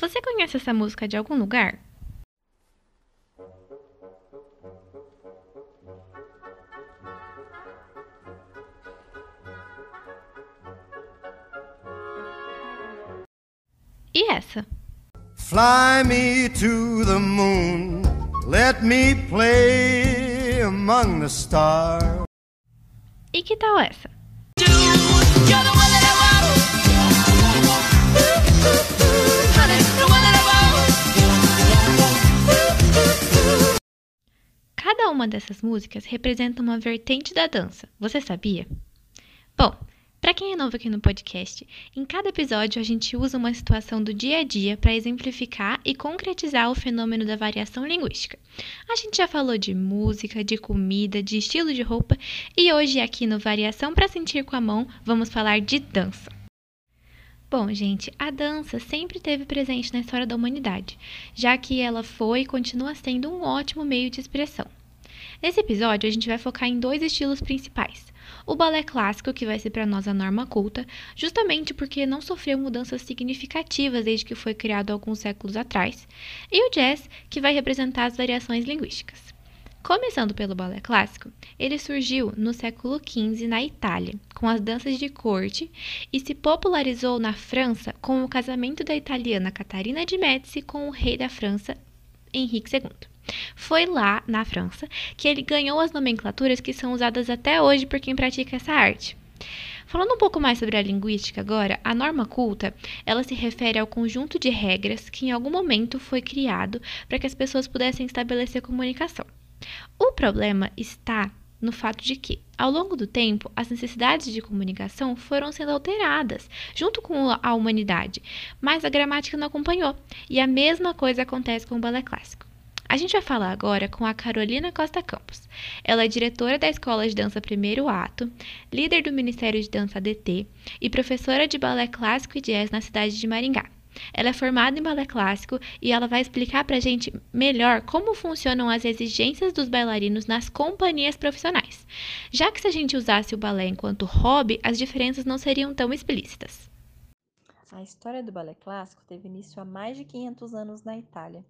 Você conhece essa música de algum lugar? E essa? Fly me to the moon, let me play among the stars. E que tal essa? Dessas músicas representa uma vertente da dança. Você sabia? Bom, para quem é novo aqui no podcast, em cada episódio a gente usa uma situação do dia a dia para exemplificar e concretizar o fenômeno da variação linguística. A gente já falou de música, de comida, de estilo de roupa e hoje aqui no Variação para Sentir com a Mão vamos falar de dança. Bom, gente, a dança sempre esteve presente na história da humanidade, já que ela foi e continua sendo um ótimo meio de expressão. Nesse episódio, a gente vai focar em dois estilos principais. O balé clássico, que vai ser para nós a norma culta, justamente porque não sofreu mudanças significativas desde que foi criado alguns séculos atrás, e o jazz, que vai representar as variações linguísticas. Começando pelo balé clássico, ele surgiu no século XV na Itália, com as danças de corte, e se popularizou na França com o casamento da italiana Catarina de Médici com o rei da França, Henrique II. Foi lá, na França, que ele ganhou as nomenclaturas que são usadas até hoje por quem pratica essa arte. Falando um pouco mais sobre a linguística agora, a norma culta, ela se refere ao conjunto de regras que em algum momento foi criado para que as pessoas pudessem estabelecer comunicação. O problema está no fato de que, ao longo do tempo, as necessidades de comunicação foram sendo alteradas junto com a humanidade, mas a gramática não acompanhou. E a mesma coisa acontece com o balé clássico. A gente vai falar agora com a Carolina Costa Campos. Ela é diretora da Escola de Dança Primeiro Ato, líder do Ministério de Dança DT e professora de balé clássico e jazz na cidade de Maringá. Ela é formada em balé clássico e ela vai explicar para a gente melhor como funcionam as exigências dos bailarinos nas companhias profissionais, já que se a gente usasse o balé enquanto hobby, as diferenças não seriam tão explícitas. A história do balé clássico teve início há mais de 500 anos na Itália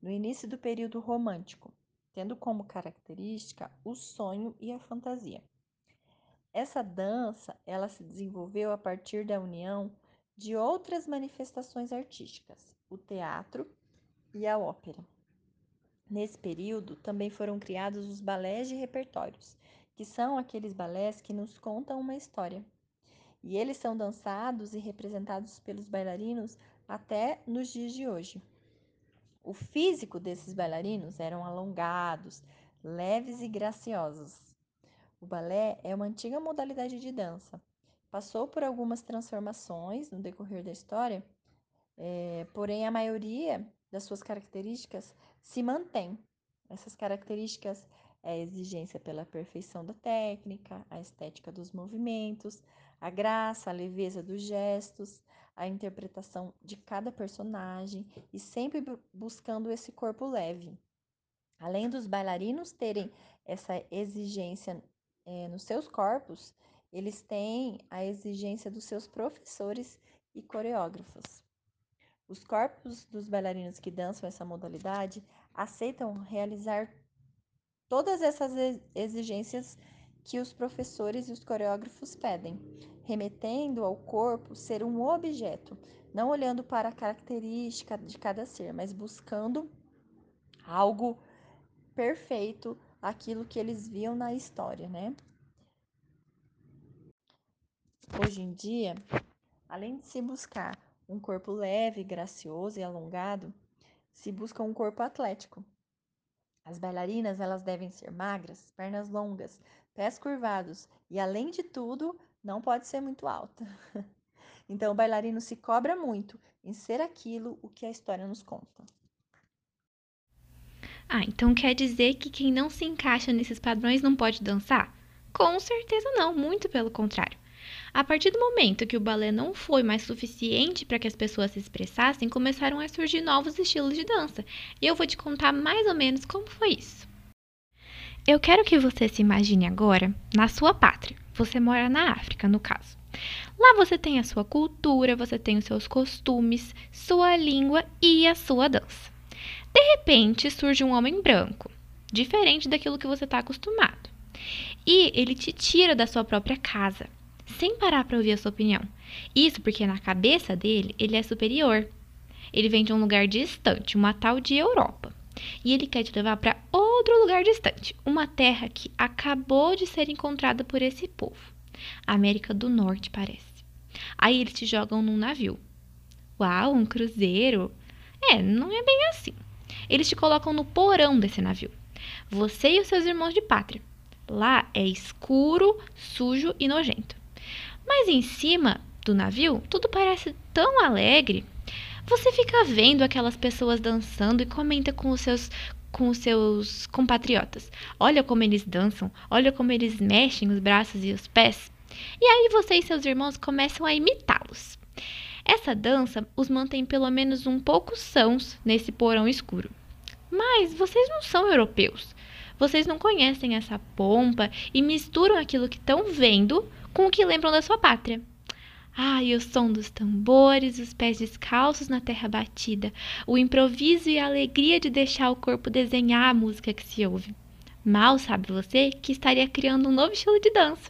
no início do período romântico, tendo como característica o sonho e a fantasia. Essa dança, ela se desenvolveu a partir da união de outras manifestações artísticas, o teatro e a ópera. Nesse período, também foram criados os balés de repertórios, que são aqueles balés que nos contam uma história. E eles são dançados e representados pelos bailarinos até nos dias de hoje. O físico desses bailarinos eram alongados, leves e graciosos. O balé é uma antiga modalidade de dança. Passou por algumas transformações no decorrer da história, é, porém a maioria das suas características se mantém. Essas características é a exigência pela perfeição da técnica, a estética dos movimentos, a graça, a leveza dos gestos, a interpretação de cada personagem e sempre buscando esse corpo leve. Além dos bailarinos terem essa exigência é, nos seus corpos, eles têm a exigência dos seus professores e coreógrafos. Os corpos dos bailarinos que dançam essa modalidade aceitam realizar todas essas exigências que os professores e os coreógrafos pedem, remetendo ao corpo ser um objeto, não olhando para a característica de cada ser, mas buscando algo perfeito, aquilo que eles viam na história, né? Hoje em dia, além de se buscar um corpo leve, gracioso e alongado, se busca um corpo atlético. As bailarinas, elas devem ser magras, pernas longas, pés curvados e, além de tudo, não pode ser muito alta. Então, o bailarino se cobra muito em ser aquilo o que a história nos conta. Ah, então quer dizer que quem não se encaixa nesses padrões não pode dançar? Com certeza não, muito pelo contrário. A partir do momento que o balé não foi mais suficiente para que as pessoas se expressassem, começaram a surgir novos estilos de dança. E eu vou te contar mais ou menos como foi isso. Eu quero que você se imagine agora na sua pátria. Você mora na África, no caso. Lá você tem a sua cultura, você tem os seus costumes, sua língua e a sua dança. De repente surge um homem branco, diferente daquilo que você está acostumado. E ele te tira da sua própria casa, sem parar para ouvir a sua opinião. Isso porque na cabeça dele ele é superior. Ele vem de um lugar distante, uma tal de Europa. E ele quer te levar para outro lugar distante, uma terra que acabou de ser encontrada por esse povo. América do Norte, parece. Aí eles te jogam num navio. Uau, um cruzeiro! É, não é bem assim. Eles te colocam no porão desse navio. Você e os seus irmãos de pátria. Lá é escuro, sujo e nojento. Mas em cima do navio, tudo parece tão alegre. Você fica vendo aquelas pessoas dançando e comenta com os seus com os seus compatriotas. Olha como eles dançam, olha como eles mexem os braços e os pés. E aí você e seus irmãos começam a imitá-los. Essa dança os mantém pelo menos um pouco sãos nesse porão escuro. Mas vocês não são europeus. Vocês não conhecem essa pompa e misturam aquilo que estão vendo com o que lembram da sua pátria. Ah, e o som dos tambores, os pés descalços na terra batida, o improviso e a alegria de deixar o corpo desenhar a música que se ouve. Mal sabe você que estaria criando um novo estilo de dança.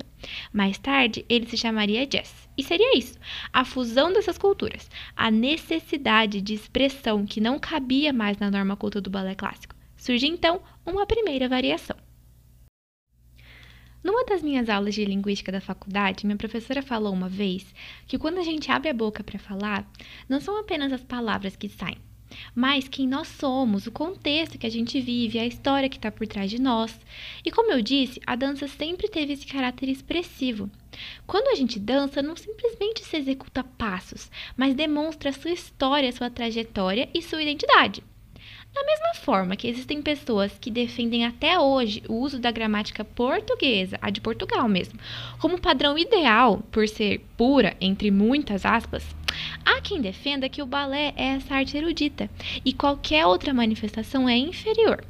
Mais tarde, ele se chamaria jazz. E seria isso: a fusão dessas culturas, a necessidade de expressão que não cabia mais na norma culta do balé clássico. Surge então uma primeira variação. Numa das minhas aulas de linguística da faculdade, minha professora falou uma vez que quando a gente abre a boca para falar, não são apenas as palavras que saem, mas quem nós somos, o contexto que a gente vive, a história que está por trás de nós. E como eu disse, a dança sempre teve esse caráter expressivo. Quando a gente dança, não simplesmente se executa passos, mas demonstra sua história, sua trajetória e sua identidade. Da mesma forma que existem pessoas que defendem até hoje o uso da gramática portuguesa, a de Portugal mesmo, como padrão ideal por ser pura, entre muitas aspas, há quem defenda que o balé é essa arte erudita e qualquer outra manifestação é inferior.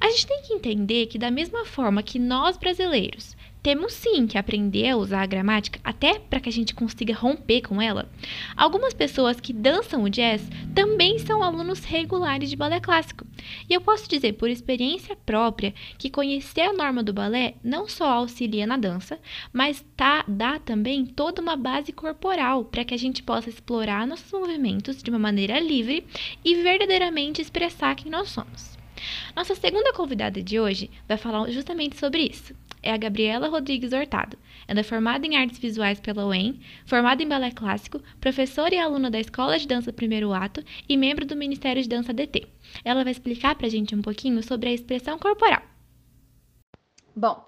A gente tem que entender que, da mesma forma que nós brasileiros temos sim que aprender a usar a gramática até para que a gente consiga romper com ela. Algumas pessoas que dançam o jazz também são alunos regulares de balé clássico. E eu posso dizer por experiência própria que conhecer a norma do balé não só auxilia na dança, mas tá, dá também toda uma base corporal para que a gente possa explorar nossos movimentos de uma maneira livre e verdadeiramente expressar quem nós somos. Nossa segunda convidada de hoje vai falar justamente sobre isso é a Gabriela Rodrigues Hortado. Ela é formada em artes visuais pela UEM, formada em balé clássico, professora e aluna da Escola de Dança Primeiro Ato e membro do Ministério de Dança DT. Ela vai explicar pra gente um pouquinho sobre a expressão corporal. Bom,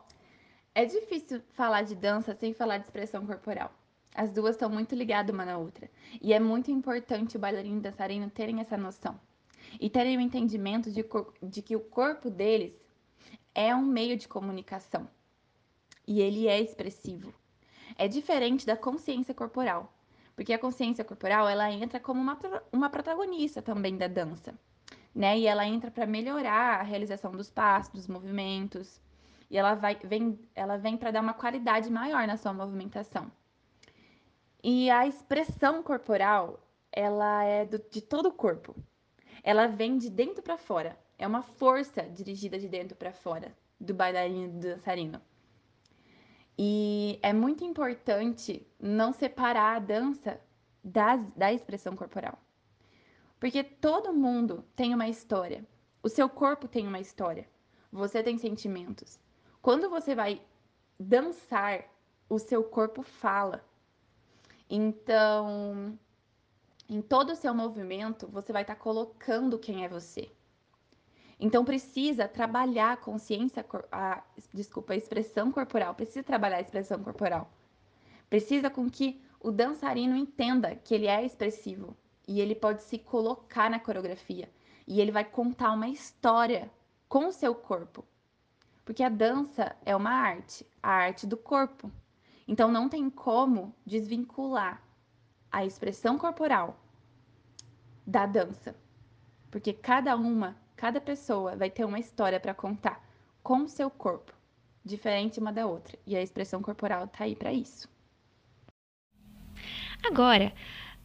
é difícil falar de dança sem falar de expressão corporal. As duas estão muito ligadas uma na outra. E é muito importante o bailarino e dançarino terem essa noção. E terem o entendimento de, de que o corpo deles é um meio de comunicação e ele é expressivo. É diferente da consciência corporal, porque a consciência corporal ela entra como uma, uma protagonista também da dança, né? E ela entra para melhorar a realização dos passos, dos movimentos, e ela vai vem ela vem para dar uma qualidade maior na sua movimentação. E a expressão corporal, ela é do, de todo o corpo. Ela vem de dentro para fora. É uma força dirigida de dentro para fora do bailarino do dançarino. E é muito importante não separar a dança da, da expressão corporal. Porque todo mundo tem uma história. O seu corpo tem uma história. Você tem sentimentos. Quando você vai dançar, o seu corpo fala. Então, em todo o seu movimento, você vai estar tá colocando quem é você. Então precisa trabalhar a consciência, a, desculpa, a expressão corporal, precisa trabalhar a expressão corporal. Precisa com que o dançarino entenda que ele é expressivo e ele pode se colocar na coreografia e ele vai contar uma história com o seu corpo. Porque a dança é uma arte, a arte do corpo. Então não tem como desvincular a expressão corporal da dança. Porque cada uma Cada pessoa vai ter uma história para contar com o seu corpo, diferente uma da outra, e a expressão corporal tá aí para isso. Agora,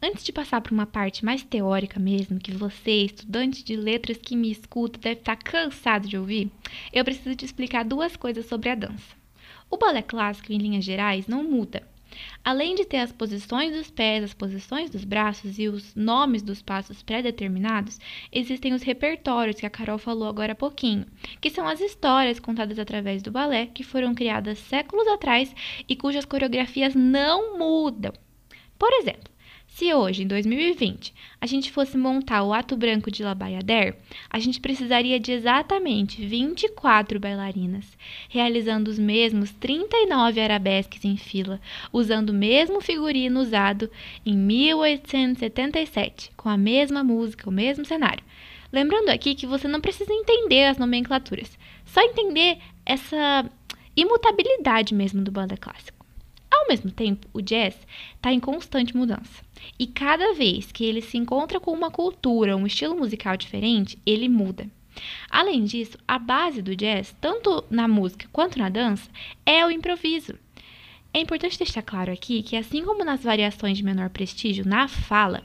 antes de passar para uma parte mais teórica mesmo, que você, estudante de letras que me escuta, deve estar cansado de ouvir, eu preciso te explicar duas coisas sobre a dança. O balé clássico, em linhas gerais, não muda. Além de ter as posições dos pés, as posições dos braços e os nomes dos passos pré-determinados, existem os repertórios que a Carol falou agora há pouquinho, que são as histórias contadas através do balé que foram criadas séculos atrás e cujas coreografias não mudam. Por exemplo, se hoje, em 2020, a gente fosse montar o ato branco de La Bayadère, a gente precisaria de exatamente 24 bailarinas, realizando os mesmos 39 arabesques em fila, usando o mesmo figurino usado em 1877, com a mesma música, o mesmo cenário. Lembrando aqui que você não precisa entender as nomenclaturas, só entender essa imutabilidade mesmo do banda clássico. Ao mesmo tempo, o jazz está em constante mudança. E cada vez que ele se encontra com uma cultura, um estilo musical diferente, ele muda. Além disso, a base do jazz, tanto na música quanto na dança, é o improviso. É importante deixar claro aqui que, assim como nas variações de menor prestígio na fala,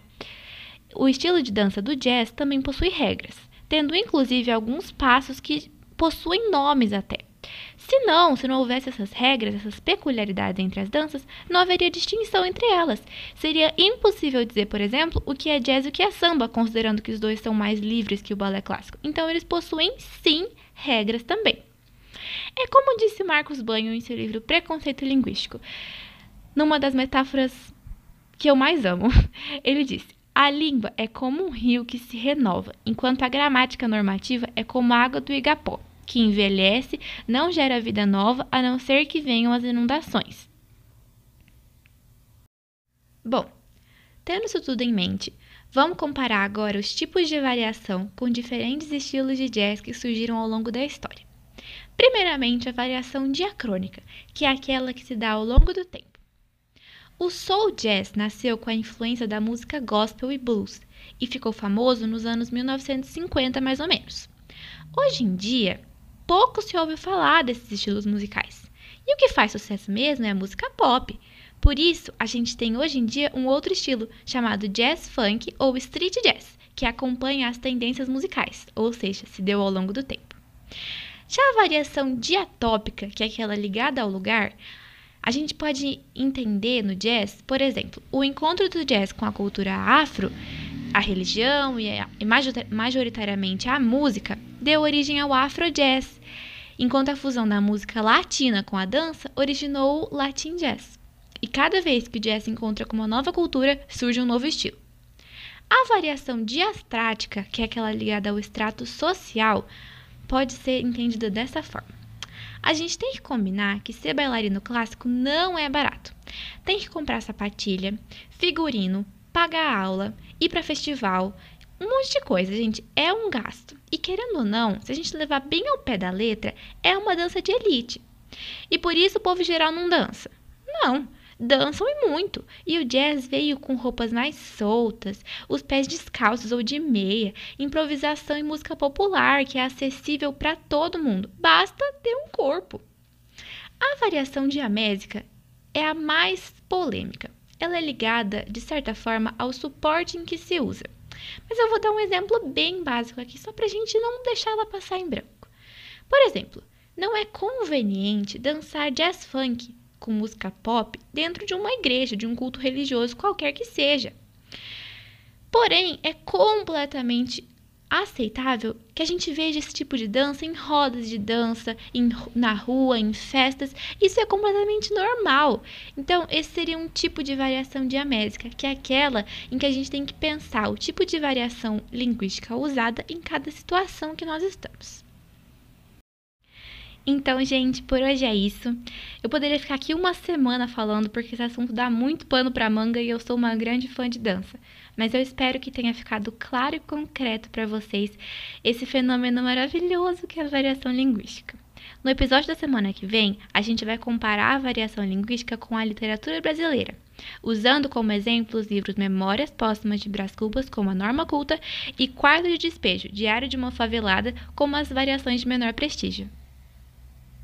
o estilo de dança do jazz também possui regras, tendo inclusive alguns passos que possuem nomes até. Se não, se não houvesse essas regras, essas peculiaridades entre as danças, não haveria distinção entre elas. Seria impossível dizer, por exemplo, o que é jazz e o que é samba, considerando que os dois são mais livres que o balé clássico. Então, eles possuem, sim, regras também. É como disse Marcos Banho em seu livro Preconceito Linguístico, numa das metáforas que eu mais amo. Ele disse: a língua é como um rio que se renova, enquanto a gramática normativa é como a água do igapó que envelhece, não gera vida nova, a não ser que venham as inundações. Bom, tendo isso tudo em mente, vamos comparar agora os tipos de variação com diferentes estilos de jazz que surgiram ao longo da história. Primeiramente, a variação diacrônica, que é aquela que se dá ao longo do tempo. O soul jazz nasceu com a influência da música gospel e blues e ficou famoso nos anos 1950 mais ou menos. Hoje em dia, pouco se ouve falar desses estilos musicais. E o que faz sucesso mesmo é a música pop. Por isso, a gente tem hoje em dia um outro estilo chamado jazz funk ou street jazz, que acompanha as tendências musicais, ou seja, se deu ao longo do tempo. Já a variação diatópica, que é aquela ligada ao lugar, a gente pode entender no jazz, por exemplo, o encontro do jazz com a cultura afro, a religião e, majoritariamente a música deu origem ao afro-jazz, enquanto a fusão da música latina com a dança originou o Latin Jazz. E cada vez que o jazz se encontra com uma nova cultura, surge um novo estilo. A variação diastrática, que é aquela ligada ao extrato social, pode ser entendida dessa forma. A gente tem que combinar que ser bailarino clássico não é barato. Tem que comprar sapatilha, figurino, pagar aula, ir para festival, um monte de coisa, gente. É um gasto. E querendo ou não, se a gente levar bem ao pé da letra, é uma dança de elite. E por isso o povo geral não dança. Não, dançam e muito. E o jazz veio com roupas mais soltas, os pés descalços ou de meia, improvisação e música popular que é acessível para todo mundo. Basta ter um corpo. A variação diamésica é a mais polêmica. Ela é ligada, de certa forma, ao suporte em que se usa. Mas eu vou dar um exemplo bem básico aqui, só para a gente não deixar ela passar em branco. Por exemplo, não é conveniente dançar jazz funk com música pop dentro de uma igreja, de um culto religioso qualquer que seja. Porém, é completamente aceitável que a gente veja esse tipo de dança em rodas de dança, em, na rua, em festas. Isso é completamente normal. Então, esse seria um tipo de variação diamésica, que é aquela em que a gente tem que pensar o tipo de variação linguística usada em cada situação que nós estamos. Então, gente, por hoje é isso. Eu poderia ficar aqui uma semana falando porque esse assunto dá muito pano para manga e eu sou uma grande fã de dança. Mas eu espero que tenha ficado claro e concreto para vocês esse fenômeno maravilhoso que é a variação linguística. No episódio da semana que vem, a gente vai comparar a variação linguística com a literatura brasileira, usando como exemplo os livros Memórias Póstumas de Brás Cubas, como a Norma Culta, e Quarto de Despejo, Diário de uma Favelada, como as variações de menor prestígio.